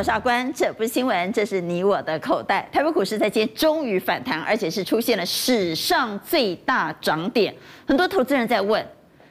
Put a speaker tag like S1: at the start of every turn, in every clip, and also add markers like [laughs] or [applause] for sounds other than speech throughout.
S1: 我是阿关，这不是新闻，这是你我的口袋。台北股市在今天终于反弹，而且是出现了史上最大涨点。很多投资人在问，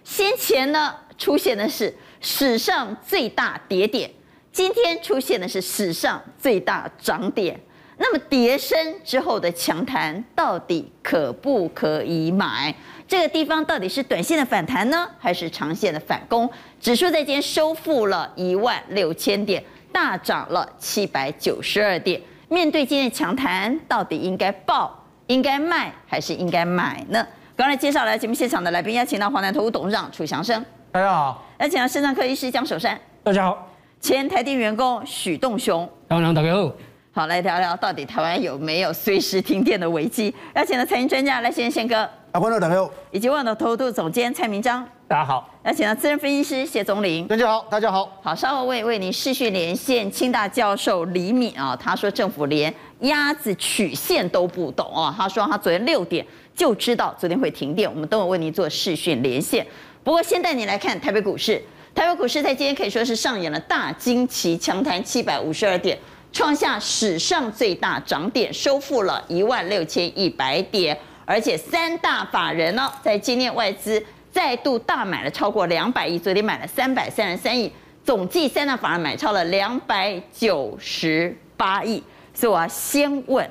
S1: 先前呢出现的是史上最大跌点，今天出现的是史上最大涨点。那么跌升之后的强弹到底可不可以买？这个地方到底是短线的反弹呢，还是长线的反攻？指数在今天收复了一万六千点，大涨了七百九十二点。面对今天的强弹，到底应该报、应该卖，还是应该买呢？刚才介绍来节目现场的来宾，邀请到华南投顾董事长楚祥生，
S2: 大家好；
S1: 邀请到肾脏科医师江守山，
S2: 大家好；
S1: 前台电员工许栋雄，
S2: 大家好。
S1: 好，来聊聊到底台湾有没有随时停电的危机？邀请到财经专家来先，宪哥，
S3: 阿欢乐大家好，
S1: 以及万能投顾总监蔡明章，
S2: 大家好。
S1: 邀请到资深分析师谢宗林，
S3: 大家好，大家好。
S1: 好，稍后为为您视讯连线清大教授李敏啊，他说政府连鸭子曲线都不懂啊，他说他昨天六点就知道昨天会停电，我们等会为您做视讯连线。不过先带你来看台北股市，台北股市在今天可以说是上演了大惊奇，强弹七百五十二点。创下史上最大涨点，收复了一万六千一百点，而且三大法人呢，在今天外资再度大买了超过两百亿，昨天买了三百三十三亿，总计三大法人买超了两百九十八亿。所以我要先问，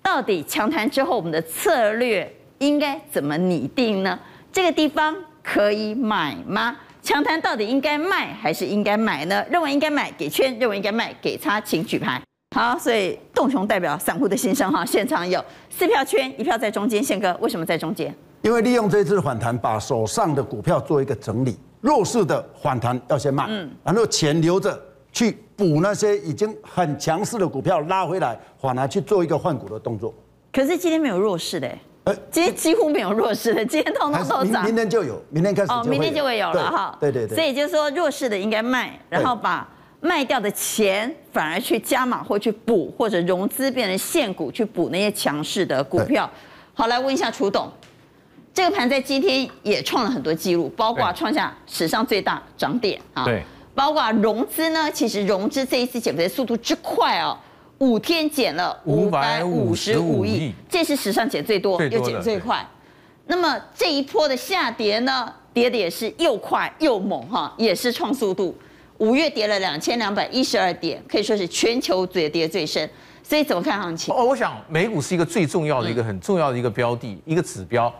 S1: 到底强谈之后，我们的策略应该怎么拟定呢？这个地方可以买吗？强谈到底应该卖还是应该买呢？认为应该买给圈，认为应该卖给叉，请举牌。好，所以洞雄代表散户的心声哈，现场有四票圈，一票在中间。宪哥为什么在中间？
S3: 因为利用这次反弹，把手上的股票做一个整理，弱势的反弹要先卖，嗯，然后钱留着去补那些已经很强势的股票拉回来，反而去做一个换股的动作。
S1: 可是今天没有弱势的。呃，今天几乎没有弱势的，今天通通都涨。
S3: 明天就有，明天开始。哦，
S1: 明天就会有了哈。
S3: 对对对。
S1: 所以就是说，弱势的应该卖，然后把卖掉的钱反而去加码或去补，或者融资变成现股去补那些强势的股票。好，来问一下楚董，这个盘在今天也创了很多记录，包括创下史上最大涨点啊。对。包括融资呢，其实融资这一次减肥的速度之快哦。五天减了五百五十五亿，这是史上减最多，又减最快。那么这一波的下跌呢，跌的也是又快又猛哈，也是创速度。五月跌了两千两百一十二点，可以说是全球最跌最深。所以怎么看行情？
S2: 哦，我想美股是一个最重要的一个很重要的一个标的，一个指标。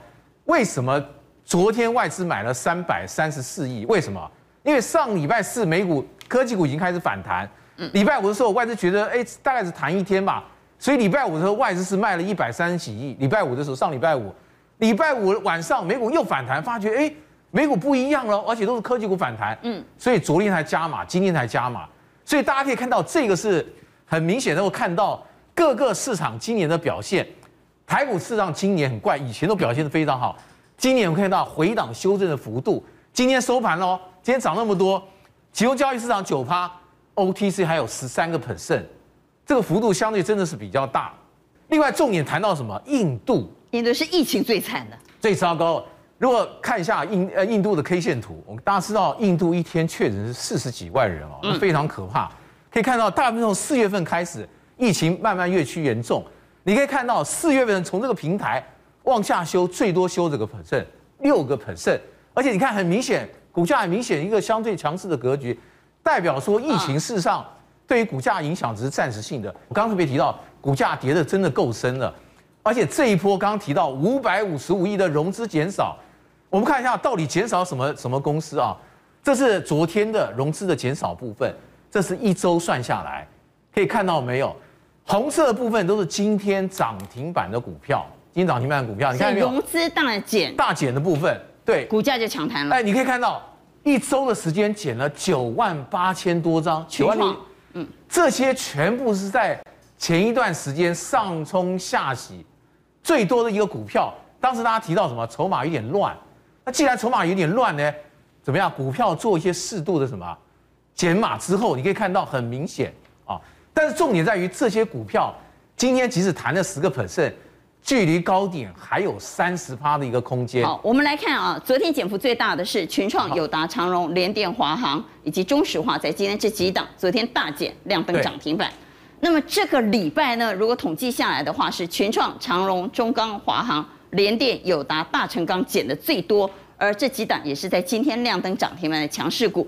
S2: 为什么昨天外资买了三百三十四亿？为什么？因为上礼拜四美股科技股已经开始反弹。礼拜五的时候，外资觉得，哎，大概是弹一天吧，所以礼拜五的时候，外资是卖了一百三十几亿。礼拜五的时候，上礼拜五，礼拜五晚上，美股又反弹，发觉，哎，美股不一样了，而且都是科技股反弹，嗯，所以昨天才加码，今天才加码，所以大家可以看到，这个是很明显能够看到各个市场今年的表现。台股市场今年很怪，以前都表现的非常好，今年我们看到回档修正的幅度，今天收盘喽，今天涨那么多，其中交易市场九趴。OTC 还有十三个 percent，这个幅度相对真的是比较大。另外，重点谈到什么？印度，
S1: 印度是疫情最惨的，
S2: 最糟糕。如果看一下印呃印度的 K 线图，我们大家知道，印度一天确诊是四十几万人哦，那非常可怕。可以看到，大部分从四月份开始，疫情慢慢越趋严重。你可以看到，四月份从这个平台往下修，最多修这个 percent，六个 percent，而且你看很明显，股价很明显一个相对强势的格局。代表说，疫情事实上对于股价影响只是暂时性的。我刚刚特别提到，股价跌的真的够深了，而且这一波刚刚提到五百五十五亿的融资减少，我们看一下到底减少什么什么公司啊？这是昨天的融资的减少部分，这是一周算下来，可以看到没有？红色的部分都是今天涨停板的股票，今天涨停板的股票，你看没有？
S1: 融资大减，
S2: 大减的部分，对，
S1: 股价就强弹了。
S2: 哎，你可以看到。一周的时间减了九万八千多张，九万零，嗯，这些全部是在前一段时间上冲下洗最多的一个股票。当时大家提到什么？筹码有点乱。那既然筹码有点乱呢，怎么样？股票做一些适度的什么减码之后，你可以看到很明显啊。但是重点在于这些股票今天即使弹了十个 percent，距离高点还有三十趴的一个空间。
S1: 好，我们来看啊，昨天减幅最大的是群创、友达、长荣、联电、华航以及中石化，在今天这几档昨天大减，亮灯涨停板。那么这个礼拜呢，如果统计下来的话，是群创、长荣、中钢、华航、联电、友达、大成钢减的最多，而这几档也是在今天亮灯涨停板的强势股。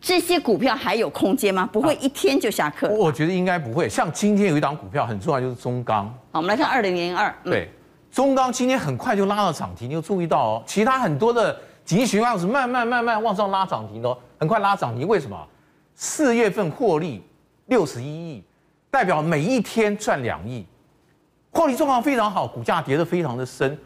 S1: 这些股票还有空间吗？不会一天就下课？
S2: 我觉得应该不会。像今天有一档股票很重要，就是中钢。好，
S1: 我们来看二零零二。
S2: 对，中钢今天很快就拉到涨停，你有注意到哦？其他很多的景气循环是慢慢慢慢往上拉涨停的哦，很快拉涨停。为什么？四月份获利六十一亿，代表每一天赚两亿，获利状况非常好，股价跌得非常的深。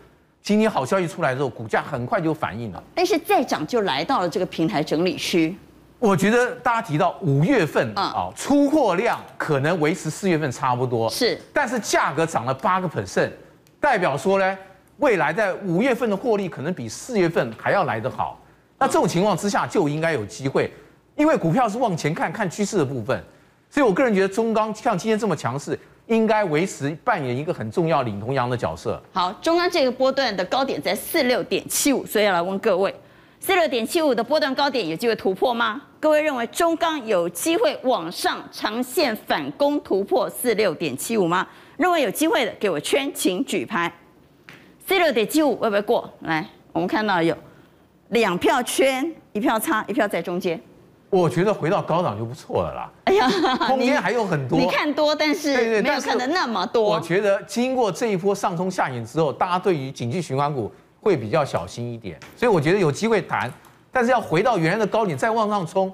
S2: 今天好消息出来之后，股价很快就反应了。
S1: 但是再涨就来到了这个平台整理区。
S2: 我觉得大家提到五月份啊，出货量可能维持四月份差不多，
S1: 是，
S2: 但是价格涨了八个 percent，代表说呢，未来在五月份的获利可能比四月份还要来得好。那这种情况之下就应该有机会，因为股票是往前看看趋势的部分，所以我个人觉得中钢像今天这么强势，应该维持扮演一个很重要领头羊的角色。
S1: 好，中钢这个波段的高点在四六点七五，所以要来问各位。四六点七五的波段高点有机会突破吗？各位认为中钢有机会往上长线反攻突破四六点七五吗？认为有机会的给我圈，请举牌。四六点七五会不会过？来，我们看到有两票圈，一票差，一票在中间。
S2: 我觉得回到高档就不错了啦。哎呀，[laughs] 空间还有很多。
S1: 你看多，但是没有看的那么多。
S2: 我觉得经过这一波上冲下影之后，大家对于景气循环股。会比较小心一点，所以我觉得有机会谈，但是要回到原来的高点再往上冲，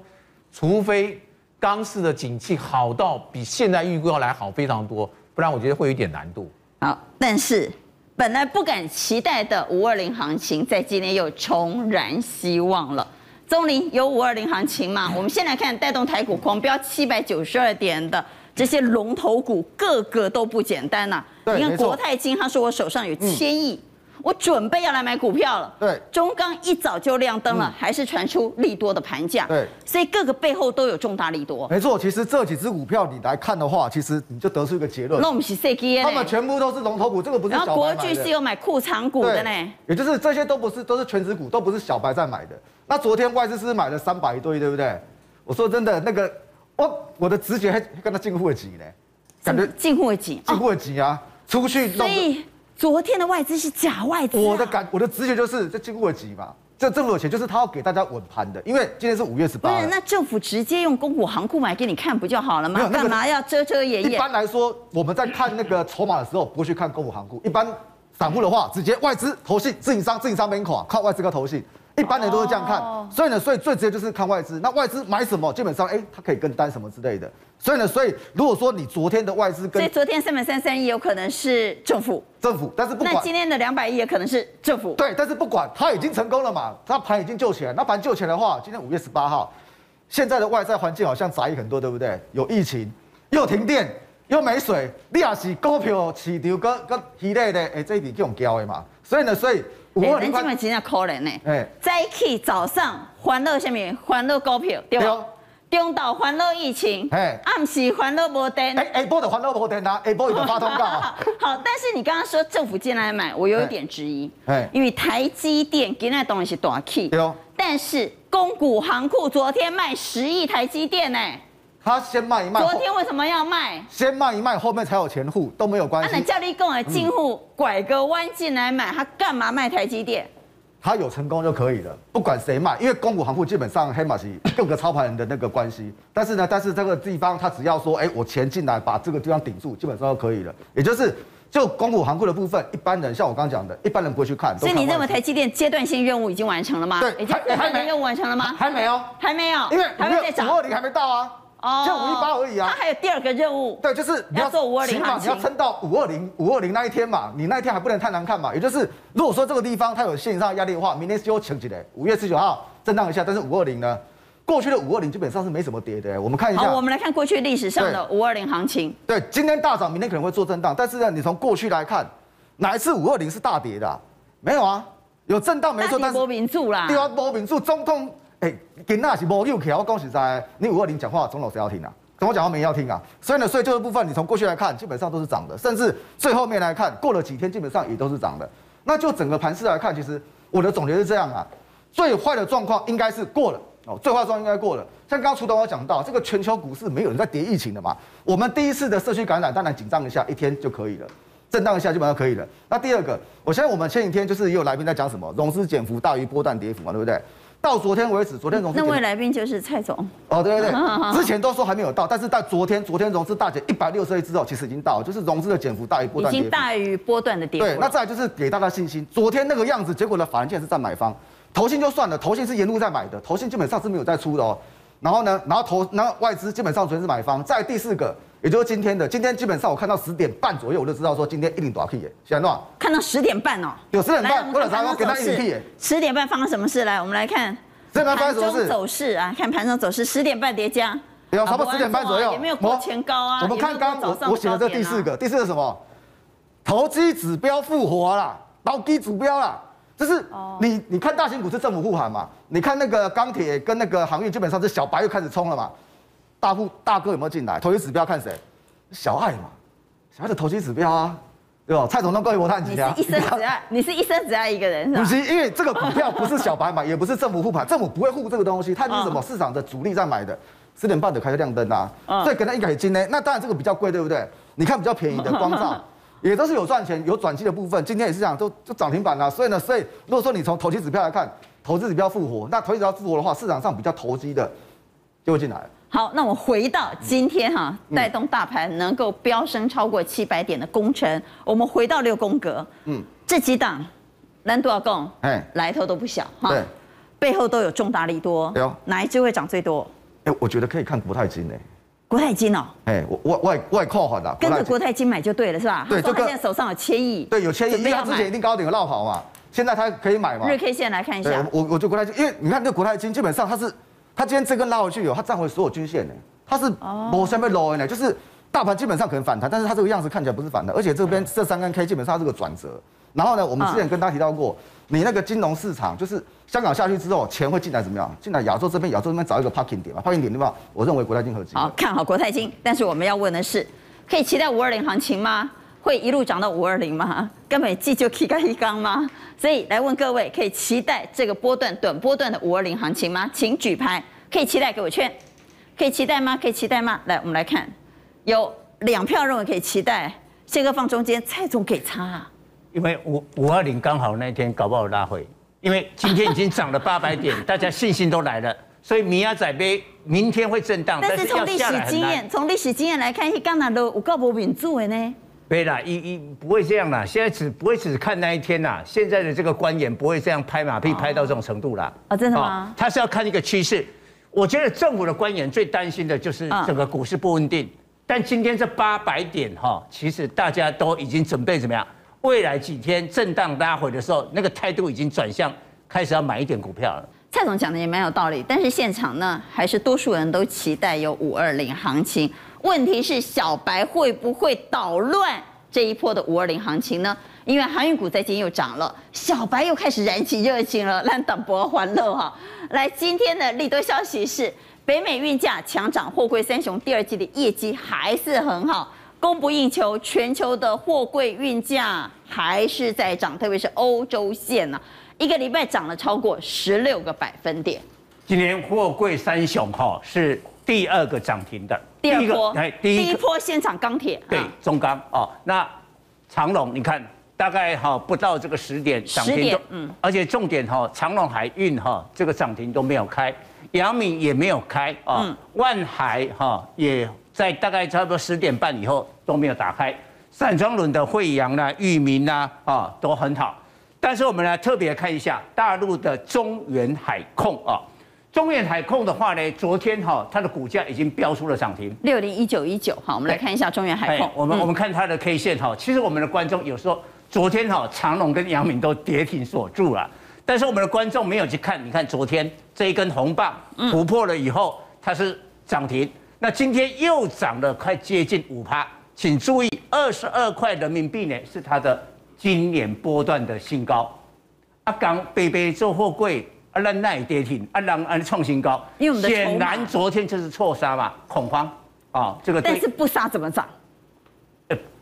S2: 除非钢市的景气好到比现在预估要来好非常多，不然我觉得会有一点难度。
S1: 好，但是本来不敢期待的五二零行情，在今天又重燃希望了。宗霖有五二零行情嘛？我们先来看带动台股狂飙七百九十二点的这些龙头股，个个都不简单呐、啊。你看国泰金，他说我手上有千亿。嗯我准备要来买股票了。
S4: 对，
S1: 中钢一早就亮灯了，嗯、还是传出利多的盘价。
S4: 对，
S1: 所以各个背后都有重大利多。
S4: 没错，其实这几只股票你来看的话，其实你就得出一个结论。
S1: 那我们是 C G
S4: 他们全部都是龙头股，这个不是。
S1: 然后国巨是有买库藏股的呢，
S4: 也就是这些都不是，都是全值股，都不是小白在买的。那昨天外资是买了三百多亿，对不对？我说真的，那个我我的直觉还跟他近乎的急呢，
S1: 感觉近乎的急，
S4: 近乎的急啊，出去弄。
S1: 所以昨天的外资是假外资，
S4: 我的感，我的直觉就是这进货几嘛，这这么有钱，就是他要给大家稳盘的，因为今天是五月十八。
S1: 不是，那政府直接用公股行库买给你看不就好了吗？干嘛要遮遮掩掩？
S4: 一般来说，我们在看那个筹码的时候，不会去看公股行库。一般散户的话，直接外资、投信、自营商、自营商边款，靠外资跟投信。一般人都是这样看，所以呢，所以最直接就是看外资。那外资买什么，基本上，哎，它可以跟单什么之类的。所以呢，所以如果说你昨天的外资跟，
S1: 所以昨天三百三十三亿有可能是政府，
S4: 政府，但是不管。
S1: 那今天的两百亿也可能是政府。
S4: 对，但是不管，它已经成功了嘛，它盘已经救起来。那盘救起来的话，今天五月十八号，现在的外在环境好像杂役很多，对不对？有疫情，又停电，又没水，你也是股票市场跟跟一类的，哎，这一点这种交的嘛。所以呢，所以。
S1: 哎，人今晚真的可怜呢。哎，早起早上欢乐什么？欢乐股票对吧？中岛欢乐疫情，哎，暗时欢乐无电。
S4: 哎哎，波的欢乐无电啊！哎，波有发通告。[laughs]
S1: 好，但是你刚刚说政府进来买，我有一点质疑。哎，因为台积电今天东西是大 K。对哦。但是公股行库昨天卖十亿台积电呢。
S4: 他先卖一卖，
S1: 昨天为什么要卖？
S4: 先卖一卖，后面才有钱付，都没有关系。
S1: 那叫你跟我进户拐个弯进来买，他干嘛卖台积电？
S4: 他有成功就可以了，不管谁卖，因为公股行库基本上黑马是各个操盘人的那个关系。但是呢，但是这个地方他只要说，哎，我钱进来把这个地方顶住，基本上就可以了。也就是就公股行库的部分，一般人像我刚刚讲的，一般人不会去看。
S1: 所以你认为台积电阶段性任务已经完成了吗？
S4: 对，
S1: 已经阶段性任务完成了吗？
S4: 还没有，
S1: 还没有，
S4: 因为还没在涨，五二零还没到啊。就五一八而已啊，
S1: 他还有第二个任务，
S4: 对，就是你要，
S1: 要做五二零，起码
S4: 你要撑到五二零五二零那一天嘛，你那一天还不能太难看嘛。也就是如果说这个地方它有线上压力的话，明天就强起来，五月十九号震荡一下，但是五二零呢，过去的五二零基本上是没什么跌的。我们看一下，
S1: 好，我们来看过去历史上的五二零行情。
S4: 对，今天大涨，明天可能会做震荡，但是呢，你从过去来看，哪一次五二零是大跌的啊？没有啊，有震荡没错，但是
S1: 波名著
S4: 啦，波名著，中通，哎，今仔是无六条，我讲实在，你五二零讲话，总老师要听啊。怎么讲话没人要听啊。所以呢，所以这个部分你从过去来看，基本上都是涨的，甚至最后面来看，过了几天基本上也都是涨的。那就整个盘势来看，其实我的总结是这样啊，最坏的状况应该是过了哦，最坏状况应该过了。像刚刚楚董我讲到，这个全球股市没有人在跌疫情的嘛，我们第一次的社区感染当然紧张一下，一天就可以了。震荡一下基本上可以了。那第二个，我相信我们前几天就是也有来宾在讲什么，融资减幅大于波段跌幅嘛，对不对？到昨天为止，昨天融资
S1: 那位来宾就是蔡总。
S4: 哦，对对对，[laughs] 之前都说还没有到，但是到昨天，昨天融资大减一百六十亿之后，其实已经到了，就是融资的减幅大于波段。
S1: 已经大于波段的跌幅。
S4: 对，那再来就是给大家信心，昨天那个样子，结果呢，法人竟然是在买方，投信就算了，投信是沿路在买的，投信基本上是没有在出的哦。然后呢，然后投，然后外资基本上全是买方。在第四个，也就是今天的，今天基本上我看到十点半左右，我就知道说今天一定多少 K 耶，现在多少？
S1: 看到十点半哦，
S4: 有十点半，或者才我给他一点 K 耶。
S1: 十点半发生什么事？来，我们来看盘中走势啊，看盘中走势，十点半叠加，
S4: 有差不多十点半左右，
S1: 也没有过前高啊。
S4: 我们看刚我我写的这第四个，第四个什么？投机指标复活了，投机指标了。就是你，你看大型股是政府护航嘛？你看那个钢铁跟那个航运，基本上是小白又开始冲了嘛？大户大哥有没有进来？投机指标看谁？小爱嘛，小爱的投机指标啊，对吧？蔡总统各位我探几家？
S1: 一生只爱，你是一生只爱一个人是吧？
S4: 不是，因为这个股票不是小白买，也不是政府护盘，政府不会护这个东西，它是什么？市场的主力在买的。十点半的开始亮灯啊，所以给他一改金呢，那当然这个比较贵，对不对？你看比较便宜的 [laughs] 光照。也都是有赚钱、有转机的部分。今天也是这样，都就涨停板了。所以呢，所以如果说你从投机指标来看，投资指标复活，那投机指标复活的话，市场上比较投机的就会进来。
S1: 好，那我们回到今天哈，带动大盘能够飙升超过七百点的功臣，我们回到六宫格，嗯，这几档难度要共，哎，来头都不小哈，对，背后都有重大利多，有哪一只会涨最多？
S4: 哎，我觉得可以看国泰金诶。
S1: 国泰金哦，
S4: 哎，我我我我也看好的，
S1: 跟着国泰金。买就对了，是吧？
S4: 对，就
S1: 现在手上有千亿，
S4: 对，有千亿，因为他之前一定高点有落跑嘛，现在他可以买嘛。
S1: 日 K 线来看一下，
S4: 我我就国泰金，因为你看这国泰金基本上它是，它今天这根拉回去有，它站回所有均线呢，它是某下面 low 呢，就是大盘基本上可能反弹，但是它这个样子看起来不是反弹，而且这边这三根 K 基本上是个转折。然后呢，我们之前跟大家提到过，你那个金融市场就是香港下去之后，钱会进来怎么样？进来亚洲这边，亚洲这边找一个 parking 点嘛，parking 点对吧？我认为国泰金合计。
S1: 好，看好国泰金，但是我们要问的是，可以期待五二零行情吗？会一路涨到五二零吗？根本记就 K 干一刚吗？所以来问各位，可以期待这个波段短波段的五二零行情吗？请举牌，可以期待给我圈，可以期待吗？可以期待吗？来，我们来看，有两票认为可以期待，谢哥放中间，蔡总给差啊。
S5: 因为五五二零刚好那天搞不好拉回，因为今天已经涨了八百点，[laughs] 大家信心都来了，所以米亚仔杯明天会震荡。
S1: 但是从历史经验，从历史经验来看，一刚拿都有够不稳住的呢。
S5: 对啦，一一不会这样啦，现在只不会只看那一天啦，现在的这个官员不会这样拍马屁拍到这种程度啦。
S1: 啊，真的吗？
S5: 他是要看一个趋势。我觉得政府的官员最担心的就是整个股市不稳定，但今天这八百点哈，其实大家都已经准备怎么样？未来几天震荡拉回的时候，那个态度已经转向，开始要买一点股票了。
S1: 蔡总讲的也蛮有道理，但是现场呢，还是多数人都期待有五二零行情。问题是小白会不会捣乱这一波的五二零行情呢？因为航运股在今天又涨了，小白又开始燃起热情了，让等博欢乐哈。来，今天的利多消息是，北美运价强涨，货柜三雄第二季的业绩还是很好。供不应求，全球的货柜运价还是在涨，特别是欧洲线呢、啊，一个礼拜涨了超过十六个百分点。
S5: 今年货柜三雄哈是第二个涨停的，
S1: 第二波，哎，第一波先涨钢铁，
S5: 对，中钢哦，那长隆你看大概哈不到这个十点涨停，嗯，而且重点哈长隆海运哈这个涨停都没有开，阳明也没有开啊，万海哈也在大概差不多十点半以后。都没有打开，散装轮的惠阳啦、裕民啦，啊，都很好。但是我们来特别看一下大陆的中原海控啊，中远海控的话呢，昨天哈它的股价已经飙出了涨停，
S1: 六零一九一九。好，我们来看一下中远海控。
S5: 我们我们看它的 K 线哈，其实我们的观众有时候昨天哈长隆跟杨敏都跌停锁住了，但是我们的观众没有去看，你看昨天这一根红棒突破了以后，它是涨停，那今天又涨了快接近五趴。请注意，二十二块人民币呢，是它的今年波段的新高。阿刚北北做货柜，阿兰也跌停，啊，让安创新高。显然昨天就是错杀嘛，恐慌啊，这个
S1: 但是不杀怎么涨？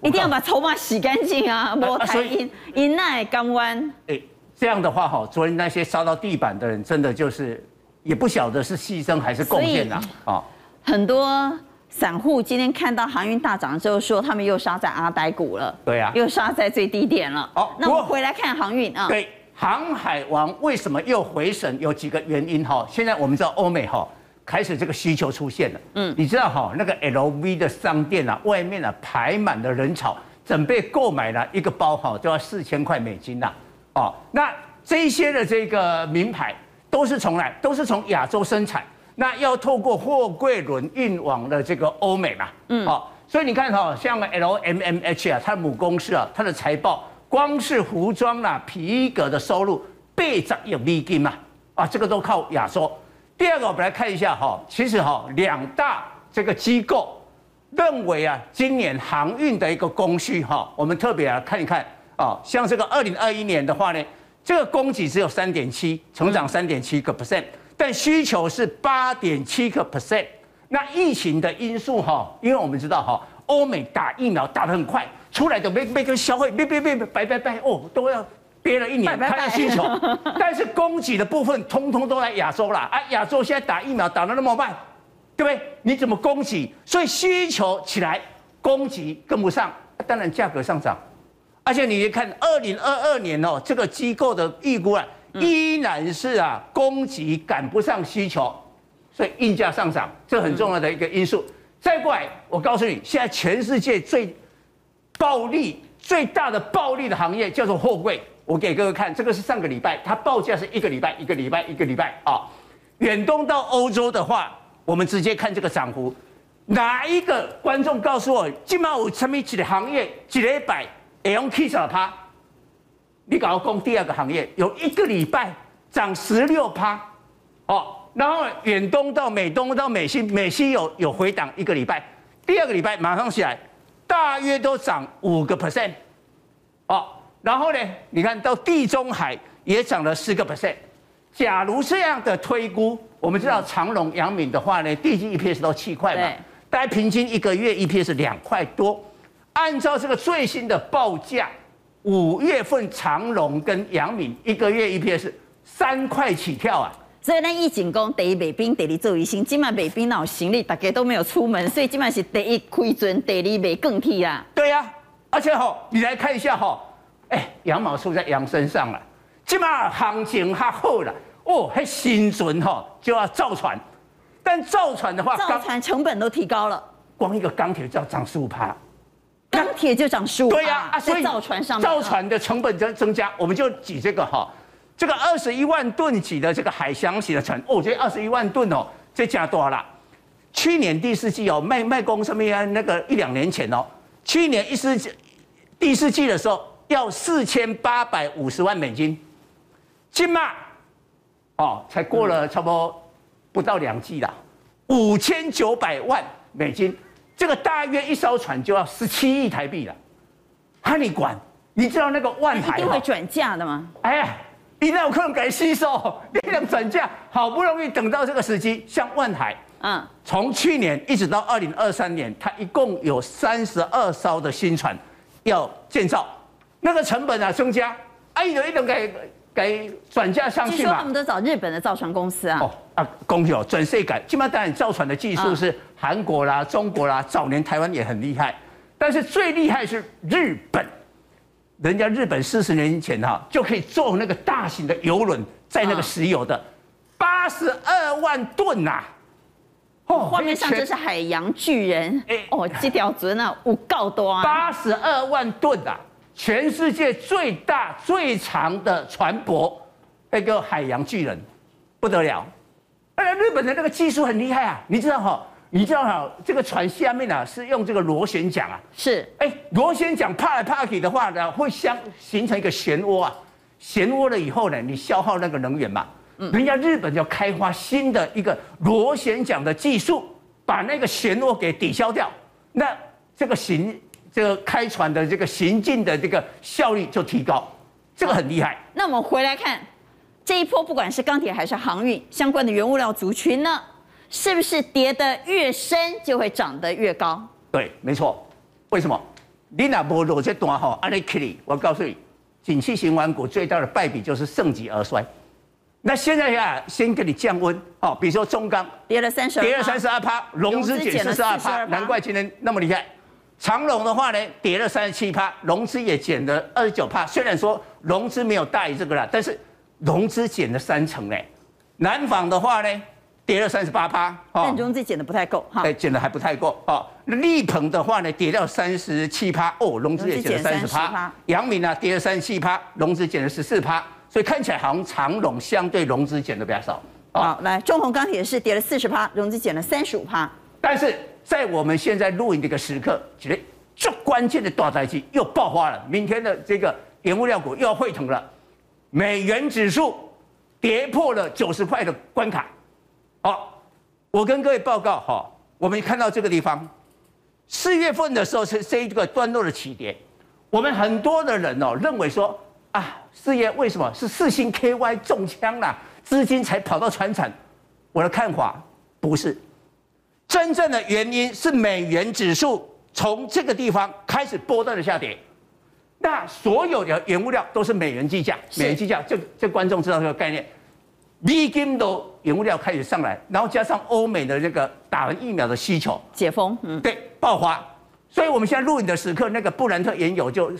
S1: 一定要把筹码洗干净啊！摸台阴阴奈港湾。
S5: 哎，这样的话哈，昨天那些烧到地板的人，真的就是也不晓得是牺牲还是贡献呐啊！
S1: 很多散户今天看到航运大涨之后，说他们又杀在阿呆股了。
S5: 对呀，
S1: 又杀在最低点了。好，那我们回来看航运啊。
S5: 对，航海王为什么又回神？有几个原因哈。现在我们知道欧美哈。开始这个需求出现了，嗯，你知道哈，那个 LV 的商店啊，外面啊排满了人潮，准备购买了一个包哈，就要四千块美金呐，哦，那这些的这个名牌都是从来都是从亚洲生产，那要透过货柜轮运往了这个欧美嘛，嗯，哦，所以你看哈，像 LMMH 啊，它的母公司啊，它的财报光是服装啊、皮革的收入倍涨有美金嘛，啊，这个都靠亚洲。第二个，我们来看一下哈，其实哈，两大这个机构认为啊，今年航运的一个供需哈，我们特别来看一看啊，像这个二零二一年的话呢，这个供给只有三点七，成长三点七个 percent，但需求是八点七个 percent。那疫情的因素哈，因为我们知道哈，欧美打疫苗打得很快，出来的没没跟消费别别别拜拜拜哦，都要。憋了一年，看到需求，[laughs] 但是供给的部分通通都在亚洲啦啊！亚洲现在打疫苗打得那么慢，对不对？你怎么供给？所以需求起来，供给跟不上，当然价格上涨。而且你看，二零二二年哦，这个机构的预估啊，依然是啊，供给赶不上需求，所以运价上涨，这很重要的一个因素。再过来，我告诉你，现在全世界最暴利、最大的暴利的行业叫做货柜。我给各位看，这个是上个礼拜，它报价是一个礼拜一个礼拜一个礼拜啊。远东到欧洲的话，我们直接看这个涨幅。哪一个观众告诉我，今晚有什么几个行业几礼拜会用七十趴？你搞个工第二个行业，有一个礼拜涨十六趴哦。然后远东到美东到美西，美西有有回档一个礼拜，第二个礼拜马上起来，大约都涨五个 percent 哦。然后呢，你看到地中海也涨了四个 percent。假如这样的推估，我们知道长隆、阳敏的话呢，第一季 EPS 都七块嘛，大概平均一个月 EPS 两块多。按照这个最新的报价，五月份长隆跟阳敏一个月 EPS 三块起跳啊。
S1: 所以呢，一景工第一北冰，第二做一星，今晚北冰脑行李大家都没有出门，所以今晚是第一亏损，第二没更替啊。
S5: 对呀、啊，而且哈，你来看一下哈。哎，羊毛出在羊身上了，起码行情较好了哦。还新船哈就要造船，但造船的话，
S1: 造船成本都提高了，
S5: 光一个钢铁就要涨十五趴，
S1: 钢铁就涨十五。
S5: 对呀，
S1: 啊，所以造船上面
S5: 造船的成本增增加，我们就举这个哈，这个二十一万吨级的这个海翔型的船，哦，这二十一万吨哦，这加多少了？去年第四季哦，卖卖工上面那个一两年前哦，去年一四季第四季的时候。要四千八百五十万美金，金嘛哦，才过了差不多不到两季啦，五千九百万美金，这个大约一艘船就要十七亿台币了。哈，你管？你知道那个万海
S1: 一定会转价的吗？
S5: 哎呀，你那有可能给吸收，[laughs] 你想转嫁，好不容易等到这个时机，像万海，嗯，从去年一直到二零二三年，它一共有三十二艘的新船要建造。那个成本啊增加，哎，有一种给给转嫁上去嘛。据说
S1: 他们都找日本的造船公司啊。哦
S5: 啊，恭喜哦，转税改。基本上当然造船的技术是韩国啦、中国啦，早年台湾也很厉害，但是最厉害是日本。人家日本四十年前哈就可以做那个大型的游轮，在那个石油的八十二万吨呐。
S1: 哦，画面上这是海洋巨人。哎，哦，这条船啊有够多啊。
S5: 八十二万吨啊。全世界最大最长的船舶，那个海洋巨人，不得了。哎，日本的那个技术很厉害啊！你知道哈？你知道哈？这个船下面啊是用这个螺旋桨啊。
S1: 是。哎，
S5: 螺旋桨啪来啪去的话呢，会相形成一个漩涡啊。漩涡了以后呢，你消耗那个能源嘛。嗯。人家日本要开发新的一个螺旋桨的技术，把那个漩涡给抵消掉。那这个行。这个开船的这个行进的这个效率就提高，这个很厉害。
S1: 那我们回来看这一波，不管是钢铁还是航运相关的原物料族群呢，是不是跌得越深就会涨得越高？
S5: 对，没错。为什么？你那波落这段哈，阿里 k 我告诉你，景气循环股最大的败笔就是盛极而衰。那现在呀，先给你降温哦，比如说中钢
S1: 跌了三十，
S5: 跌了三十二趴，融资减四十二趴，难怪今天那么厉害。长隆的话呢，跌了三十七趴，融资也减了二十九趴。虽然说融资没有大于这个啦，但是融资减了三成嘞。南纺的话呢，跌了三十八趴，
S1: 但融资减的不太够哈。
S5: 哎，减的还不太够哦。那力鹏的话呢，跌掉三十七趴，哦，融资也减了三十趴。阳明呢，跌了三十七趴，融资减了十四趴。所以看起来好像长荣相对融资减的比较少。
S1: 好，来中鸿钢铁是跌了四十趴，融资减了三十五趴。
S5: 但是在我们现在录影这个时刻，其实最关键的大灾机又爆发了。明天的这个原物料股又要沸腾了，美元指数跌破了九十块的关卡。好，我跟各位报告哈，我们看到这个地方，四月份的时候是这一个段落的起点，我们很多的人哦认为说。啊，四月为什么是四星 KY 中枪了？资金才跑到船产？我的看法不是，真正的原因是美元指数从这个地方开始波段的下跌。那所有的原物料都是美元计价，美元计价，这这观众知道这个概念。美金的原物料开始上来，然后加上欧美的这个打了疫苗的需求
S1: 解封，嗯，
S5: 对，爆发。所以我们现在录影的时刻，那个布兰特原油就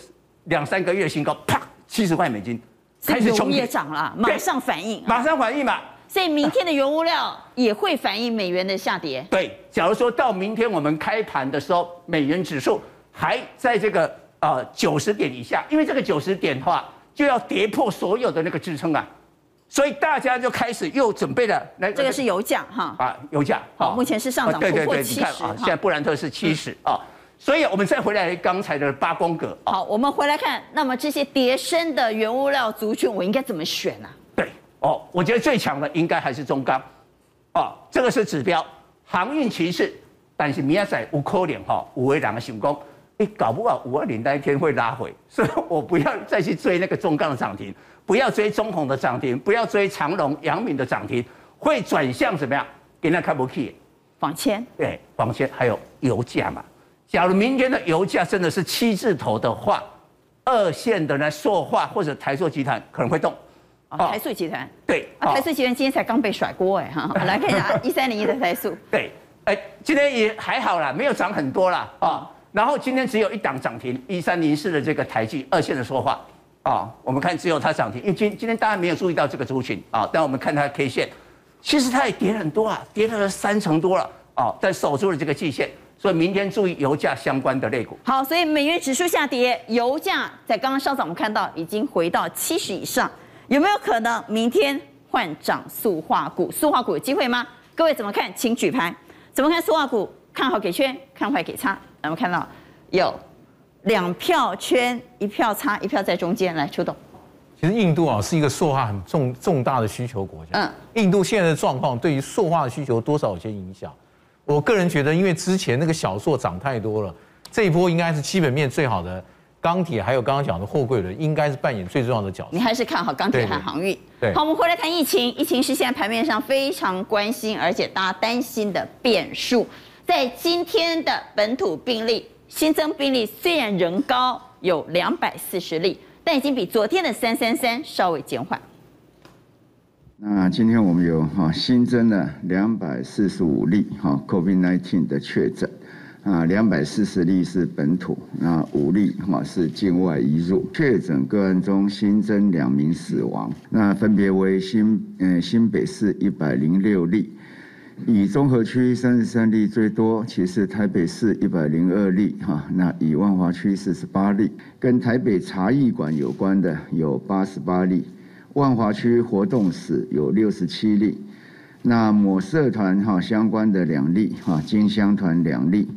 S5: 两三个月新高，啪。七十块美金，
S1: 开始冲也涨了，马上反应，
S5: 马上反应嘛。
S1: 所以明天的原物料也会反映美元的下跌。
S5: 对，假如说到明天我们开盘的时候，美元指数还在这个呃九十点以下，因为这个九十点的话就要跌破所有的那个支撑啊，所以大家就开始又准备了来。
S1: 这个是油价哈
S5: 啊，油价
S1: 好，目前是上涨突破七十啊，
S5: 现在布兰特是七十啊。所以，我们再回来刚才的八宫格。
S1: 好，我们回来看，那么这些叠升的原物料族群，我应该怎么选呢、啊？
S5: 对，哦，我觉得最强的应该还是中钢，哦，这个是指标，航运趋势。但是明仔有可能哈，五位两个成功，你搞不好五二零那一天会拉回，所以我不要再去追那个中钢的涨停，不要追中鸿的涨停，不要追长荣、阳明的涨停，会转向怎么样？给人家看不起，
S1: 纺纤，
S5: 对，纺纤还有油价嘛。假如明天的油价真的是七字头的话，二线的呢，塑化或者台塑集团可能会动。
S1: 哦，台塑集团。
S5: 对，
S1: 啊，台塑集团今天才刚被甩锅哎哈，来看一下 [laughs] 一三零一的台塑。
S5: 对，哎，今天也还好啦，没有涨很多啦啊。然后今天只有一档涨停，一三零四的这个台积二线的塑化啊，我们看只有它涨停，因为今今天大家没有注意到这个族群啊，但我们看它 K 线，其实它也跌很多啊，跌了三成多了啊，但守住了这个季线。所以明天注意油价相关的类股。
S1: 好，所以美元指数下跌，油价在刚刚稍早我们看到已经回到七十以上，有没有可能明天换涨塑化股？塑化股有机会吗？各位怎么看？请举牌。怎么看塑化股？看好给圈，看坏给叉。我们看到有两票圈，一票差，一票在中间。来，邱董。
S2: 其实印度啊是一个塑化很重重大的需求国家。嗯。印度现在的状况对于塑化的需求多少有些影响。我个人觉得，因为之前那个小塑涨太多了，这一波应该是基本面最好的钢铁，还有刚刚讲的货柜轮，应该是扮演最重要的角色。
S1: 你还是看好钢铁和航运？
S2: 对。
S1: 好，我们回来谈疫情。疫情是现在盘面上非常关心，而且大家担心的变数。在今天的本土病例新增病例虽然仍高，有两百四十例，但已经比昨天的三三三稍微减缓。
S6: 那今天我们有哈新增了两百四十五例哈 COVID-19 的确诊，啊，两百四十例是本土，那五例哈是境外移入确诊个案中新增两名死亡，那分别为新嗯新北市一百零六例，以中和区三十三例最多，其次台北市一百零二例哈，那以万华区四十八例，跟台北茶艺馆有关的有八十八例。万华区活动室有六十七例，那某社团哈相关的两例哈，金乡团两例，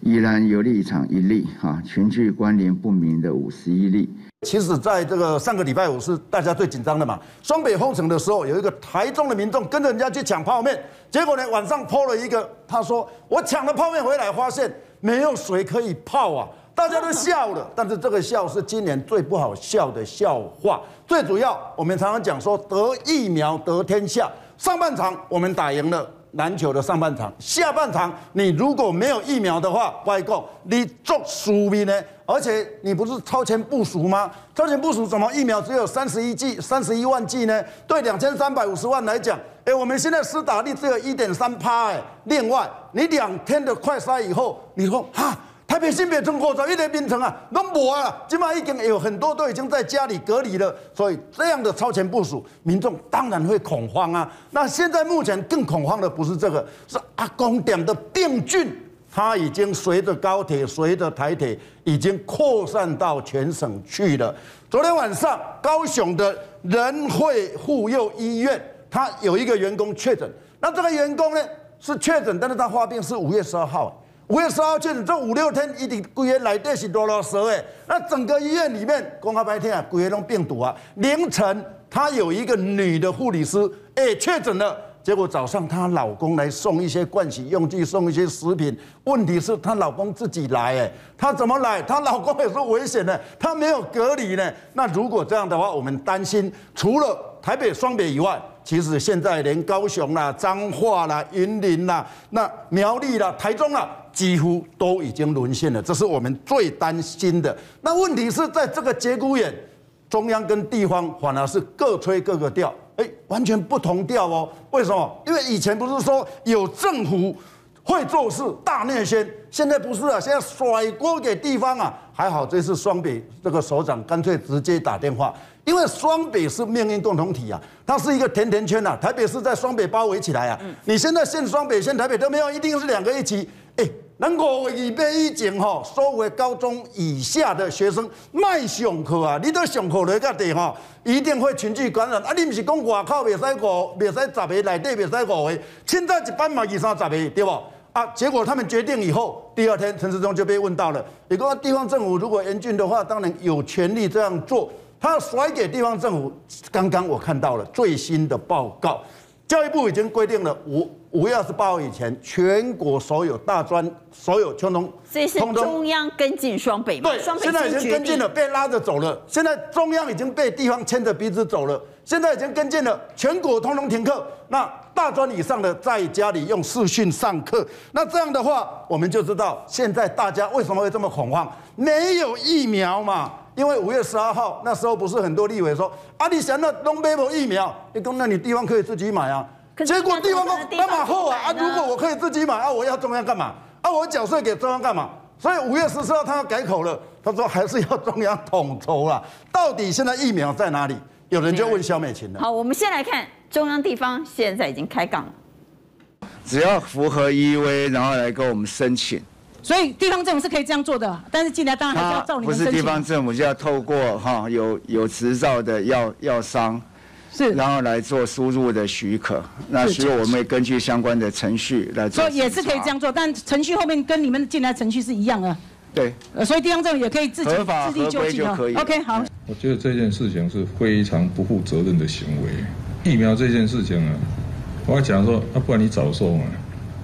S6: 宜兰游历场一例哈，群聚关联不明的五十一例。
S3: 其实，在这个上个礼拜五是大家最紧张的嘛，双北封城的时候，有一个台中的民众跟着人家去抢泡面，结果呢晚上 po 了一个，他说我抢了泡面回来，发现没有水可以泡啊。大家都笑了，但是这个笑是今年最不好笑的笑话。最主要，我们常常讲说得疫苗得天下。上半场我们打赢了篮球的上半场，下半场你如果没有疫苗的话，外公你做输命呢？而且你不是超前部署吗？超前部署怎么疫苗只有三十一剂、三十一万剂呢？对两千三百五十万来讲，哎，我们现在施打率只有一点三趴，哎，另外你两天的快筛以后，你说哈？台北新北城火车一点冰城啊，都没啊，起码已经有很多都已经在家里隔离了，所以这样的超前部署，民众当然会恐慌啊。那现在目前更恐慌的不是这个，是阿公点的病菌，它已经随着高铁、随着台铁已经扩散到全省去了。昨天晚上，高雄的仁惠妇幼医院，它有一个员工确诊，那这个员工呢是确诊，但是他发病是五月十二号。五月十二号确诊，这五六天一定规个内底是多啰嗦诶。那整个医院里面，公开白天啊，规个拢病毒啊。凌晨，他有一个女的护理师，哎，确诊了。结果早上她老公来送一些盥洗用具，送一些食品。问题是她老公自己来，哎，她怎么来？她老公也是危险的，她没有隔离呢。那如果这样的话，我们担心，除了台北、双北以外，其实现在连高雄啦、彰化啦、云林啦、那苗栗啦、台中啦。几乎都已经沦陷了，这是我们最担心的。那问题是在这个节骨眼，中央跟地方反而是各吹各个调，哎，完全不同调哦。为什么？因为以前不是说有政府会做事大内宣，现在不是啊，现在甩锅给地方啊。还好这次双北这个首长干脆直接打电话，因为双北是命运共同体啊，它是一个甜甜圈啊。台北是在双北包围起来啊，你现在限双北、限台北都没有，一定是两个一起。哎，能够预备以前吼，所谓高中以下的学生卖上课啊，你都上课了个地吼一定会群聚感染啊！你不是讲外口袂使五，袂使十个，内底袂使五个，现在一班嘛二三十个，对不？啊，结果他们决定以后，第二天陈世忠就被问到了，你讲地方政府如果严峻的话，当然有权利这样做，他甩给地方政府。刚刚我看到了最新的报告，教育部已经规定了五。五月二十八号以前，全国所有大专、所有全农，
S1: 所以是中央跟进双北嘛？
S3: 对，现在已经跟进了，被拉着走了。现在中央已经被地方牵着鼻子走了，现在已经跟进了，全国通通停课。那大专以上的在家里用视讯上课，那这样的话，我们就知道现在大家为什么会这么恐慌？没有疫苗嘛？因为五月十二号那时候不是很多立委说啊，你想那东北没疫苗，你说那你地方可以自己买啊。结果地方说干嘛后啊啊！如果我可以自己买啊，我要中央干嘛啊？我缴税给中央干嘛？所以五月十四号他要改口了，他说还是要中央统筹啦。到底现在疫苗在哪里？有人就问萧美琴了。
S1: 好，我们先来看中央地方现在已经开杠了，
S6: 只要符合 EUA，然后来跟我们申请。
S7: 所以地方政府是可以这样做的，但是进来当然还是要照你们申请。
S6: 不是地方政府就要透过哈有有执照的药药商。是，然后来做输入的许可，那所以我们会根据相关的程序来做。
S7: 所以也是可以这样做，但程序后面跟你们进来程序是一样的。
S6: 对，
S7: 所以地方政府也可以自己自己就
S6: 合规就可以。
S7: OK，好。
S8: 我觉得这件事情是非常不负责任的行为。疫苗这件事情啊，我要讲说，啊，不然你早说嘛。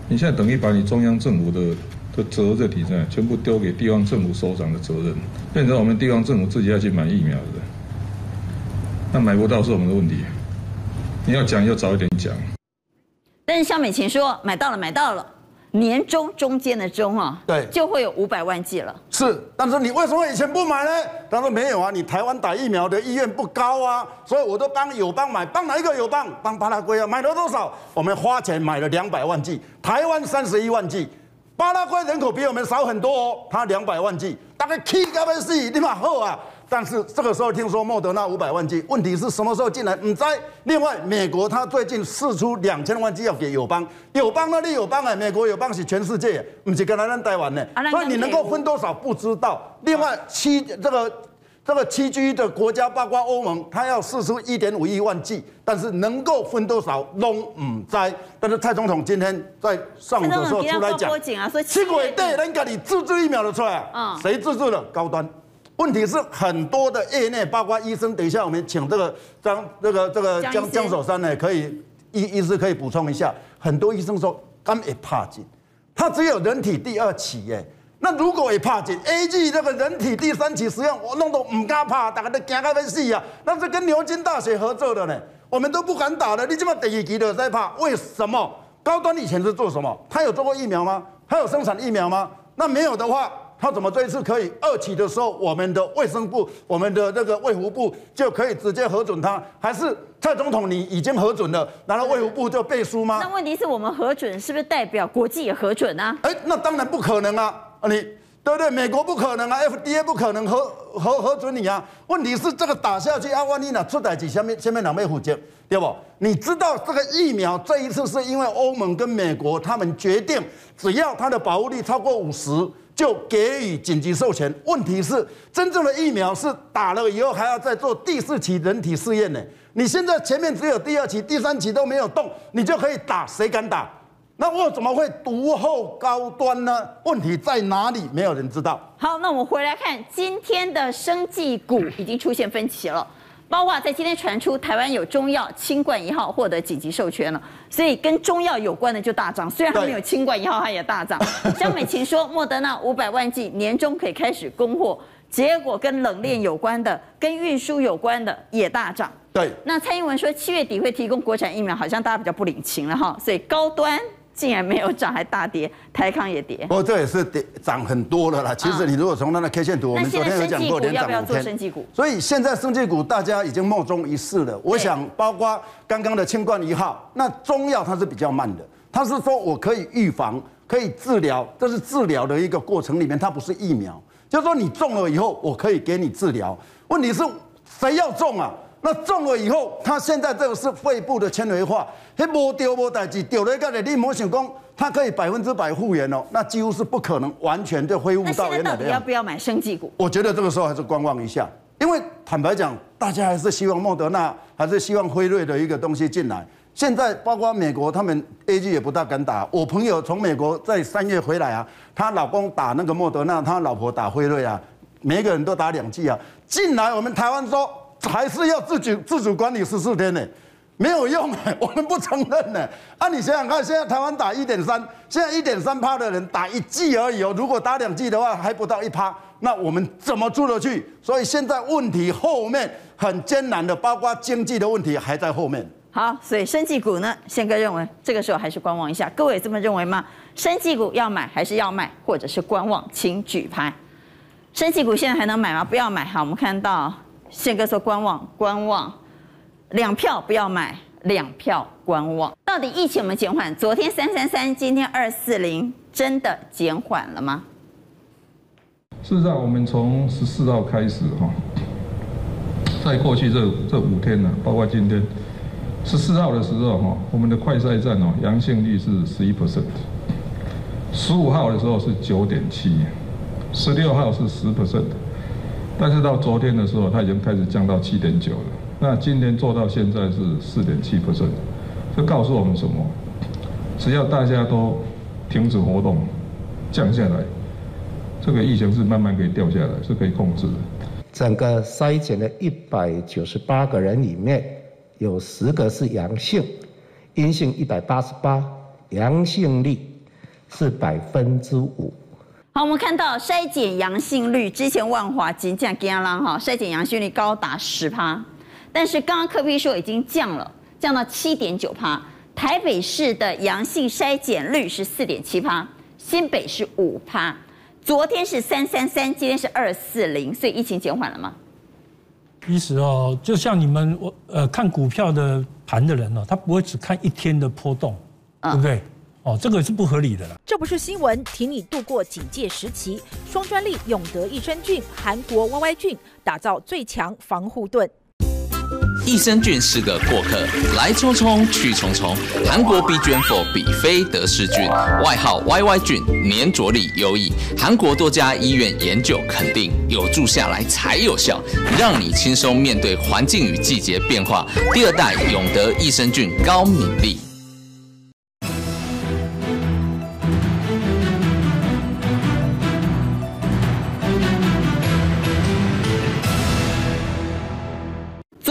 S8: 你现在等于把你中央政府的的责任体呢，全部丢给地方政府首长的责任，变成我们地方政府自己要去买疫苗的。那买不到是我们的问题，你要讲要早一点讲。
S1: 但是萧美琴说买到了，买到了，年终中间的中啊，
S3: 对，
S1: 就会有五百万剂了。
S3: 是，但是你为什么以前不买呢？他说没有啊，你台湾打疫苗的意愿不高啊，所以我都帮友邦买，帮哪一个友邦？帮巴拉圭啊，买了多少？我们花钱买了两百万剂，台湾三十一万剂，巴拉圭人口比我们少很多哦，他两百万剂，大概七个万剂，你嘛好啊。但是这个时候听说莫德纳五百万剂，问题是什么时候进来？唔知。另外，美国他最近试出两千万剂要给友邦，友邦那里友邦哎，美国友邦是全世界，不是跟他们台湾呢，所以你能够分多少不知道。另外七这个这个七 G 的国家，包括欧盟，他要试出一点五亿万剂，但是能够分多少拢唔知。但是蔡总统今天在上午的时候出来讲，七鬼对人家你自制疫苗的出来啊，谁自制的高端？问题是很多的业内，包括医生，等一下我们请这个张这个这个江江守山呢，可以医医师可以补充一下。很多医生说，他们也怕紧，他只有人体第二期耶。那如果也怕紧，A G 这个人体第三期实验，我弄到唔敢怕，大家都惊到要死啊。那是跟牛津大学合作的呢，我们都不敢打的。你这么第一期的在怕，为什么？高端以前是做什么？他有做过疫苗吗？他有生产疫苗吗？那没有的话，他怎么这一次可以二期的时候，我们的卫生部、我们的那个卫福部就可以直接核准他？还是蔡总统你已经核准了，然后卫福部就背书吗？
S1: 那问题是我们核准是不是代表国际也核准啊？
S3: 哎，那当然不可能啊！你。对不对？美国不可能啊，FDA 不可能核核核准你啊。问题是这个打下去阿，万一哪出代几，下面下面两位负责，对不？你知道这个疫苗这一次是因为欧盟跟美国他们决定，只要它的保护力超过五十，就给予紧急授权。问题是真正的疫苗是打了以后还要再做第四期人体试验呢。你现在前面只有第二期、第三期都没有动，你就可以打，谁敢打？那我怎么会独后高端呢？问题在哪里？没有人知道。
S1: 好，那我们回来看今天的生技股已经出现分歧了，包括在今天传出台湾有中药清冠一号获得紧急授权了，所以跟中药有关的就大涨。虽然还没有清冠一号，它也大涨。[laughs] 江美琴说，莫德纳五百万剂年终可以开始供货，结果跟冷链有关的、跟运输有关的也大涨。
S3: 对。那
S1: 蔡英文说七月底会提供国产疫苗，好像大家比较不领情了哈，所以高端。竟然没有涨，还大跌，台康也跌。
S3: 不过这也是跌涨很多了啦。其实你如果从它的 K 线图，我们昨天有讲过，连涨五天。所以现在生技股大家已经莫衷一是了。我想，包括刚刚的清冠一号，那中药它是比较慢的，它是说我可以预防，可以治疗，这是治疗的一个过程里面，它不是疫苗。就是说你中了以后，我可以给你治疗。问题是谁要中啊？那中了以后，它现在这个是肺部的纤维化，那无丢无代志，丢了一个你莫想讲，它可以百分之百复原哦，那几乎是不可能完全就恢复到原来的样要
S1: 不要买生技股？
S3: 我觉得这个时候还是观望一下，因为坦白讲，大家还是希望莫德纳，还是希望辉瑞的一个东西进来。现在包括美国，他们 AG 也不大敢打。我朋友从美国在三月回来啊，她老公打那个莫德纳，他老婆打辉瑞啊，每个人都打两剂啊，进来我们台湾说。还是要自主自主管理十四天呢，没有用，[laughs] 我们不承认呢。啊，你想想看，现在台湾打一点三，现在一点三趴的人打一剂而已哦。如果打两剂的话，还不到一趴，那我们怎么出得去？所以现在问题后面很艰难的，包括经济的问题还在后面。
S1: 好，所以生技股呢，宪哥认为这个时候还是观望一下。各位这么认为吗？生技股要买还是要卖，或者是观望？请举牌。生技股现在还能买吗？不要买。好，我们看到。宪哥说观望，观望，两票不要买，两票观望。到底疫情有没有减缓？昨天三三三，今天二四零，真的减缓了吗？
S8: 事实上，我们从十四号开始哈，在过去这这五天呢，包括今天十四号的时候哈，我们的快筛站哦，阳性率是十一 percent，十五号的时候是九点七，十六号是十 percent。但是到昨天的时候，它已经开始降到七点九了。那今天做到现在是四点七 percent，这告诉我们什么？只要大家都停止活动，降下来，这个疫情是慢慢可以掉下来，是可以控制的。
S9: 整个筛检的一百九十八个人里面，有十个是阳性，阴性一百八十八，阳性率是百分之五。
S1: 好，我们看到筛检阳性率，之前万华金价给啦哈，筛检阳性率高达十趴，但是刚刚柯 P 说已经降了，降到七点九趴。台北市的阳性筛检率是四点七趴，新北是五趴。昨天是三三三，今天是二四零，所以疫情减缓了吗？
S10: 其实哦，就像你们我呃看股票的盘的人哦，他不会只看一天的波动，对不对？哦，这个是不合理的了。
S11: 这不是新闻，挺你度过警戒时期。双专利永德益生菌，韩国 YY 菌打造最强防护盾。
S12: 益生菌是个过客，来匆匆去匆匆。韩国 BGM4 比菲德氏菌，外号 YY 菌，粘着力优异。韩国多家医院研究肯定，有助下来才有效，让你轻松面对环境与季节变化。第二代永德益生菌高敏力。